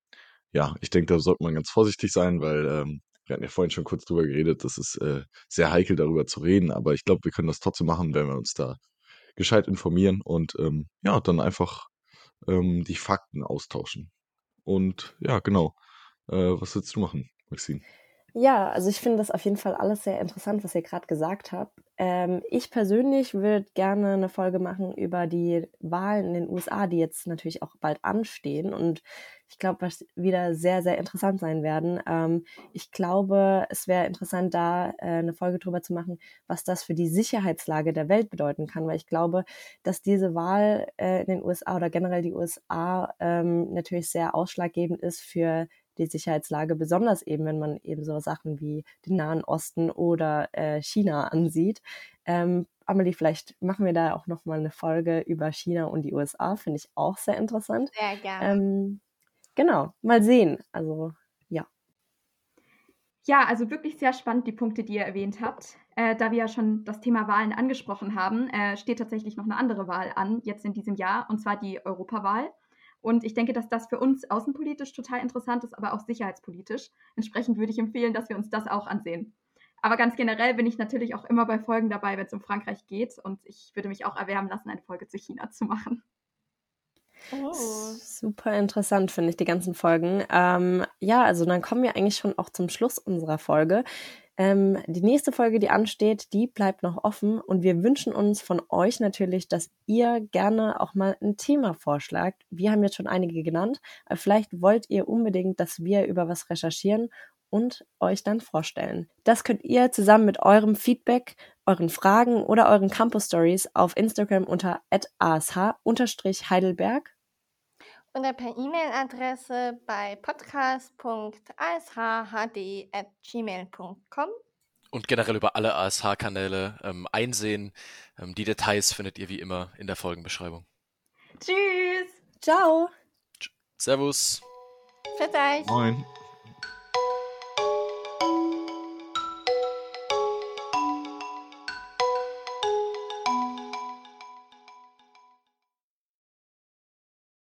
ja, ich denke, da sollte man ganz vorsichtig sein, weil ähm, wir hatten ja vorhin schon kurz drüber geredet, das ist äh, sehr heikel darüber zu reden, aber ich glaube, wir können das trotzdem machen, wenn wir uns da gescheit informieren und ähm, ja, dann einfach ähm, die Fakten austauschen. Und ja, genau. Äh, was willst du machen, Maxine? Ja, also ich finde das auf jeden Fall alles sehr interessant, was ihr gerade gesagt habt. Ähm, ich persönlich würde gerne eine Folge machen über die Wahlen in den USA, die jetzt natürlich auch bald anstehen und ich glaube, was wieder sehr, sehr interessant sein werden. Ähm, ich glaube, es wäre interessant, da äh, eine Folge drüber zu machen, was das für die Sicherheitslage der Welt bedeuten kann, weil ich glaube, dass diese Wahl äh, in den USA oder generell die USA ähm, natürlich sehr ausschlaggebend ist für die Sicherheitslage, besonders eben, wenn man eben so Sachen wie den Nahen Osten oder äh, China ansieht. Ähm, Amelie, vielleicht machen wir da auch nochmal eine Folge über China und die USA, finde ich auch sehr interessant. Sehr gerne. Ähm, genau, mal sehen. Also, ja. Ja, also wirklich sehr spannend, die Punkte, die ihr erwähnt habt. Äh, da wir ja schon das Thema Wahlen angesprochen haben, äh, steht tatsächlich noch eine andere Wahl an, jetzt in diesem Jahr, und zwar die Europawahl. Und ich denke, dass das für uns außenpolitisch total interessant ist, aber auch sicherheitspolitisch. Entsprechend würde ich empfehlen, dass wir uns das auch ansehen. Aber ganz generell bin ich natürlich auch immer bei Folgen dabei, wenn es um Frankreich geht. Und ich würde mich auch erwärmen lassen, eine Folge zu China zu machen. Oh. Super interessant, finde ich, die ganzen Folgen. Ähm, ja, also dann kommen wir eigentlich schon auch zum Schluss unserer Folge. Ähm, die nächste Folge, die ansteht, die bleibt noch offen und wir wünschen uns von euch natürlich, dass ihr gerne auch mal ein Thema vorschlagt. Wir haben jetzt schon einige genannt, vielleicht wollt ihr unbedingt, dass wir über was recherchieren und euch dann vorstellen. Das könnt ihr zusammen mit eurem Feedback, euren Fragen oder euren Campus Stories auf Instagram unter ash-heidelberg oder per E-Mail-Adresse bei podcast.ashhd.gmail.com. Und generell über alle ASH-Kanäle ähm, einsehen. Ähm, die Details findet ihr wie immer in der Folgenbeschreibung. Tschüss! Ciao! Servus! Für euch! Moin!